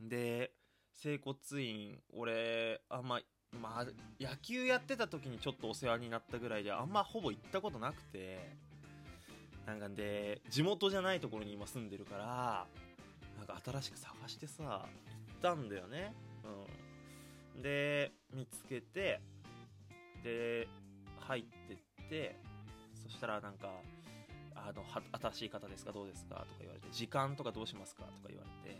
で整骨院俺あんままあ野球やってた時にちょっとお世話になったぐらいであんまほぼ行ったことなくてなんかで地元じゃないところに今住んでるからなんか新しく探してさ行ったんだよね。うん。で見つけてで入ってってそしたらなんかあのは新しい方ですかどうですかとか言われて時間とかどうしますかとか言われて、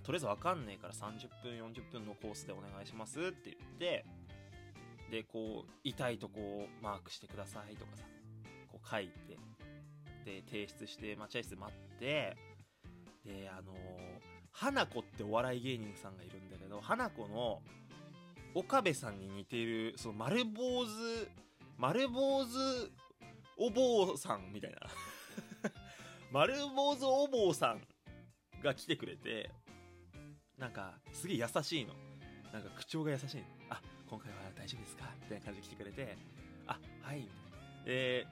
まあとりあえず分かんねえから30分40分のコースでお願いしますって言ってでこう痛いとこをマークしてくださいとかさこう書いてで提出して待合室待ってであのー花子ってお笑い芸人さんがいるんだけど花子の岡部さんに似ているその丸坊主丸坊主お坊さんみたいな。丸坊主お坊さんが来てくれてなんかすげえ優しいの。なんか口調が優しい。のあ今回は大丈夫ですか？みたいな感じで来てくれてあはい。みたいなで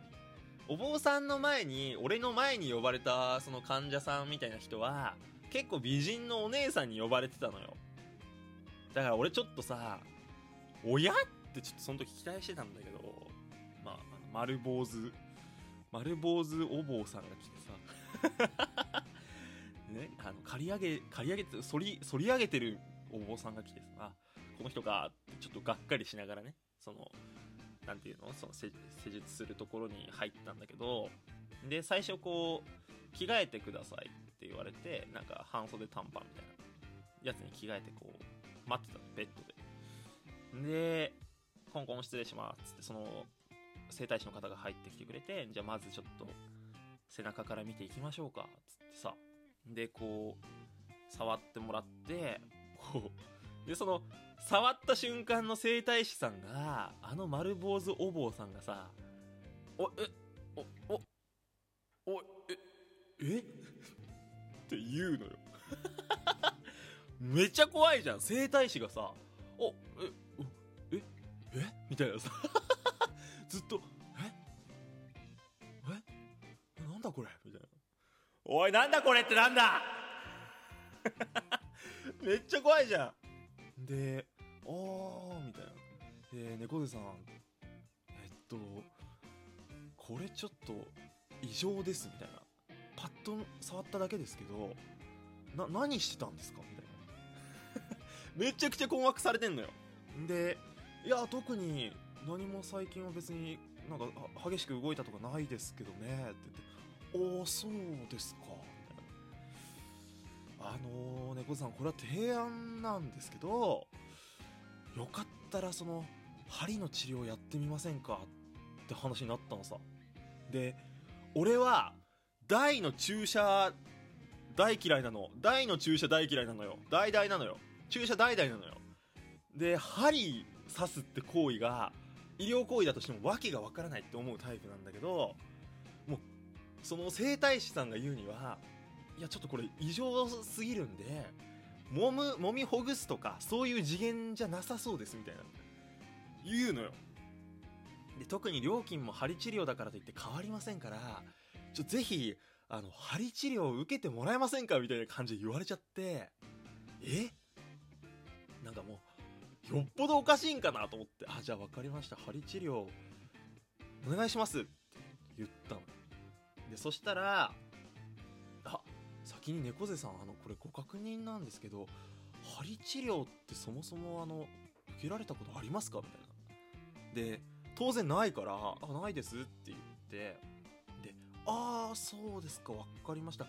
お坊さんの前に俺の前に呼ばれたその患者さんみたいな人は結構美人のお姉さんに呼ばれてたのよ。だから俺ちょっとさ親ってちょっとその時期待してたんだけどまああの丸坊主丸坊主お坊さんが来てさ。ねあの刈り上げ刈り上げて反り反り上げてるお坊さんが来てさこの人かってちょっとがっかりしながらねそのなんていうのその施術するところに入ったんだけどで最初こう着替えてくださいって言われてなんか半袖短パンみたいなやつに着替えてこう待ってたのベッドで。でコンコン失礼しますっつってその整体師の方が入ってきてくれてじゃあまずちょっと背中から見ていきましょうかつってさでこう触ってもらってこうでその触った瞬間の整体師さんがあの丸坊主お坊さんがさ「おえおおおええ？って言うのよ。めっちゃ怖いじゃん。整体師がさ「おえおえ？え？みたいなさ。ずっと「おいなんだこれってなんだ! 」めっちゃ怖いじゃん。で「あー」みたいな。で猫背さんえっとこれちょっと異常ですみたいな。パッと触っただけですけどな何してたんですか？みたいな。めちゃくちゃ困惑されてんのよ。でいや特に何も最近は別になんかは激しく動いたとかないですけどねって言って「おおそうですか」あのー、猫さんこれは提案なんですけどよかったらその針の治療やってみませんか？って話になったのさ。で俺は大の注射大嫌いなの。大の注射大嫌いなのよ。大々なのよ。注射大々なのよ。で針刺すって行為が医療行為だとしても訳がわからないって思うタイプなんだけどその整体師さんが言うにはいやちょっとこれ異常すぎるんで揉む揉みほぐすとかそういう次元じゃなさそうですみたいな。言うのよ。で特に料金も針治療だからといって変わりませんからちょぜひあの針治療を受けてもらえませんかみたいな感じで言われちゃってえ？なんかもうよっぽどおかしいんかなと思ってあじゃあ分かりました針治療お願いしますって言ったのでそしたらあ先に猫背さんあのこれご確認なんですけど針治療ってそもそもあの受けられたことありますか？みたいな。で当然ないから「あないです」って言って。で「ああそうですか。分かりました。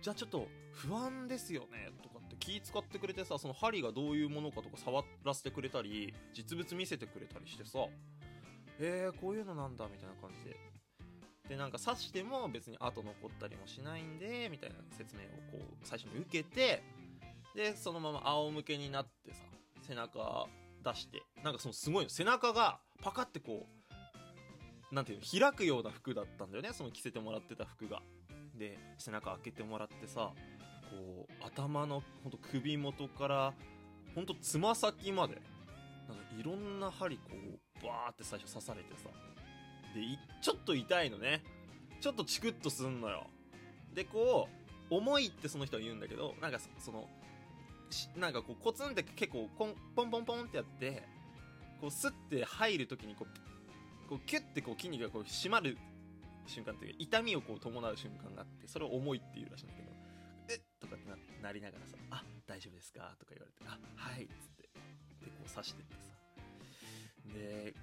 じゃあちょっと不安ですよね」とかって気使ってくれてさその針がどういうものかとか触らせてくれたり実物見せてくれたりしてさえー、こういうのなんだみたいな感じで。でなんか刺しても別に跡残ったりもしないんでみたいな説明をこう最初に受けてでそのまま仰向けになってさ背中出してなんかそのすごいの背中がパカってこうなんていうの開くような服だったんだよねその着せてもらってた服が。で背中開けてもらってさこう頭のほんと首元からほんとつま先までなんかいろんな針こうバーって最初刺されてさでちょっと痛いのねちょっとチクッとすんのよでこう重いってその人は言うんだけどなんかそのなんかこうコツンって結構コンポンポンポンってやってこうスッて入る時にこうこうキュッてこう筋肉がこう締まる瞬間っていうか痛みをこう伴う瞬間があってそれを重いっていうらしいんだけど「えっ!」とかってななりながらさ「あ大丈夫ですか?」とか言われて「あはい」っつってでこう刺してってさで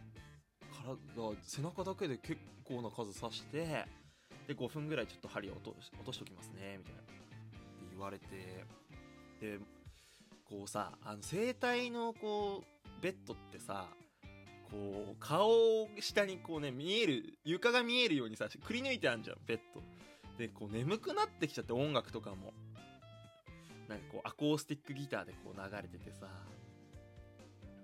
体背中だけで結構な数刺してで5分ぐらいちょっと針を落とし落としときますねみたいな。って言われてでこうさあの整体のこうベッドってさこう顔を下にこうね見える床が見えるようにさくり抜いてあんじゃんベッド。でこう眠くなってきちゃって音楽とかも。なんかこうアコースティックギターでこう流れててさ。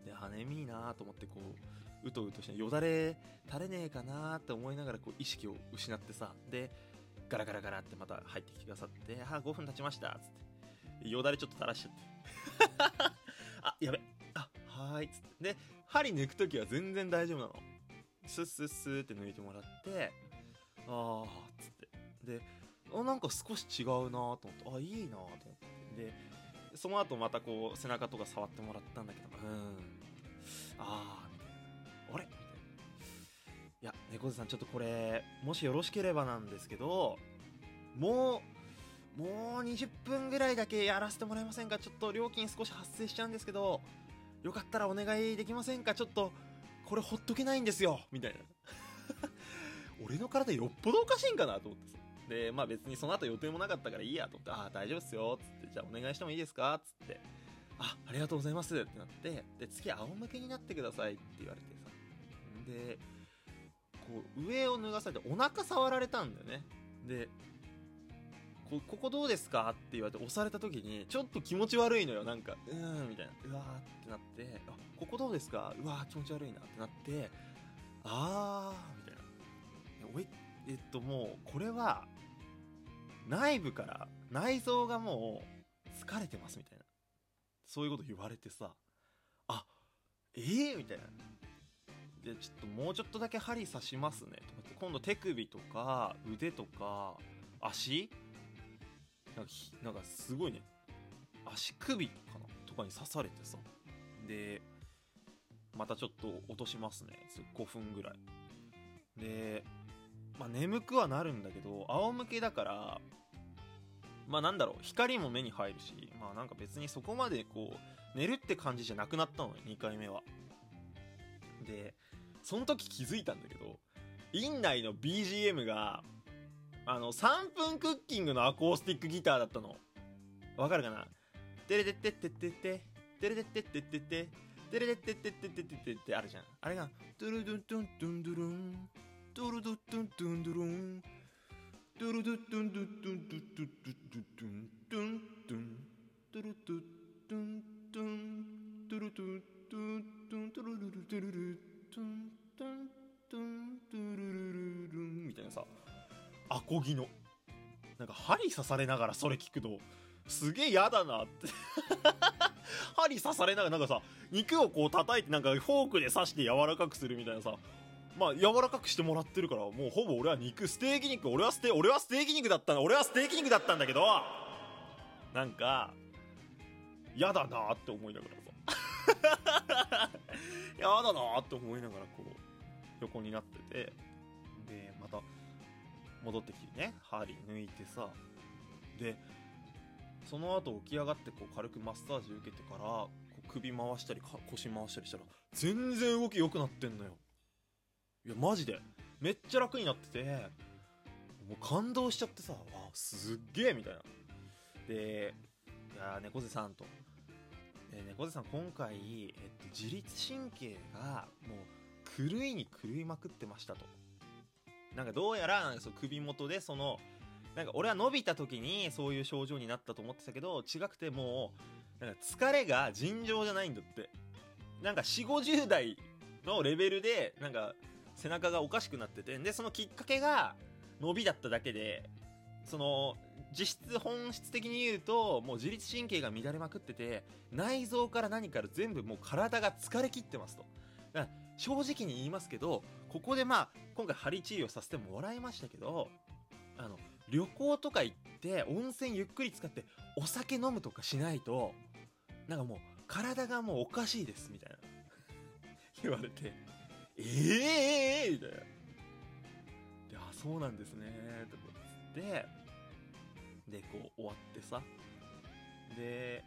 であ眠いなと思ってこううとうとしてよだれ垂れねえかなって思いながらこう意識を失ってさでガラガラガラってまた入ってきてくださって「あ5分経ちました」っつって。よだれちょっと垂らしちゃって。あやべ。あはーいっつって。で針抜く時は全然大丈夫なの。スッスッスーって抜いてもらってあーっつって。であなんか少し違うなと思ってあいいなと思って。でその後またこう背中とか触ってもらったんだけどうん。ああいや猫背さんちょっとこれもしよろしければなんですけどもうもう20分ぐらいだけやらせてもらえませんか？ちょっと料金少し発生しちゃうんですけどよかったらお願いできませんか？ちょっとこれほっとけないんですよ！みたいな。俺の体よっぽどおかしいんかなと思ってさ。でまあ別にその後予定もなかったからいいやと思ってああ大丈夫っすよ。つってじゃあお願いしてもいいですか？つって。あありがとうございますってなってで次仰向けになってくださいって言われてさ。でこう上を脱がされてお腹触られたんだよね。でこここどうですかって言われて押された時にちょっと気持ち悪いのよ。なんかうーんみたいな。うわーってなってあここどうですか？うわー気持ち悪いなってなってあーみたいな。おいえっともうこれは内部から内臓がもう疲れてますみたいな。そういうこと言われてさあえー、みたいな。でちょっともうちょっとだけ針刺しますね。とかって今度手首とか腕とか足？なんかなんかすごいね。足首かな？とかに刺されてさ。でまたちょっと落としますね。5分ぐらい。でまあ眠くはなるんだけど仰向けだからまあなんだろう。光も目に入るしまあなんか別にそこまでこう寝るって感じじゃなくなったのよ2回目は。でその時気づいたんだけど院内の BGM があの3分クッキングのアコースティックギターだったの。わかるかな？テレテテテテテテレテテテテテテレテテテテテテテってあるじゃんあれがトゥルドゥントゥントゥンドゥルントゥルドゥントゥントゥンドゥルントゥルドゥントゥンドゥントゥンドゥントゥントゥントゥントゥントゥントゥルトゥントゥントゥントゥルトゥントゥントゥントゥルルルトゥルルトゥントゥントゥントゥルルルルンみたいなさアコギのなんか針刺されながらそれ聞くとすげえ嫌だなって。針刺されながらなんかさ肉をこう叩いてなんかフォークで刺して柔らかくするみたいなさ。まあ柔らかくしてもらってるからもうほぼ俺は肉ステーキ肉俺はステ俺はステーキ肉だったんだ俺はステーキ肉だったんだけどなんか嫌だなって思いながら。さ嫌だなって思いながらこう横になってて。でまた戻ってきてね針抜いてさ。でその後起き上がってこう軽くマッサージ受けてからこう首回したり腰回したりしたら全然動き良くなってんのよ。いやマジで。めっちゃ楽になっててもう感動しちゃってさわすっげえみたいな。でいや猫背さんと。で猫背さん今回、えっと、自律神経がもう狂いに狂いまくってましたと。なんかどうやらなんかそう首元でそのなんか俺は伸びた時にそういう症状になったと思ってたけど違くてもうなんか疲れが尋常じゃないんだって。なんか4 5 0代のレベルでなんか背中がおかしくなっててでそのきっかけが伸びだっただけでその実質本質的に言うともう自律神経が乱れまくってて内臓から何から全部もう体が疲れ切ってますと。だから正直に言いますけどここでまあ今回針治療させてもらいましたけどあの旅行とか行って温泉ゆっくり使ってお酒飲むとかしないとなんかもう体がもうおかしいですみたいな。言われてええー、みたいな。であそうなんですねとかつってでこう終わってさ。で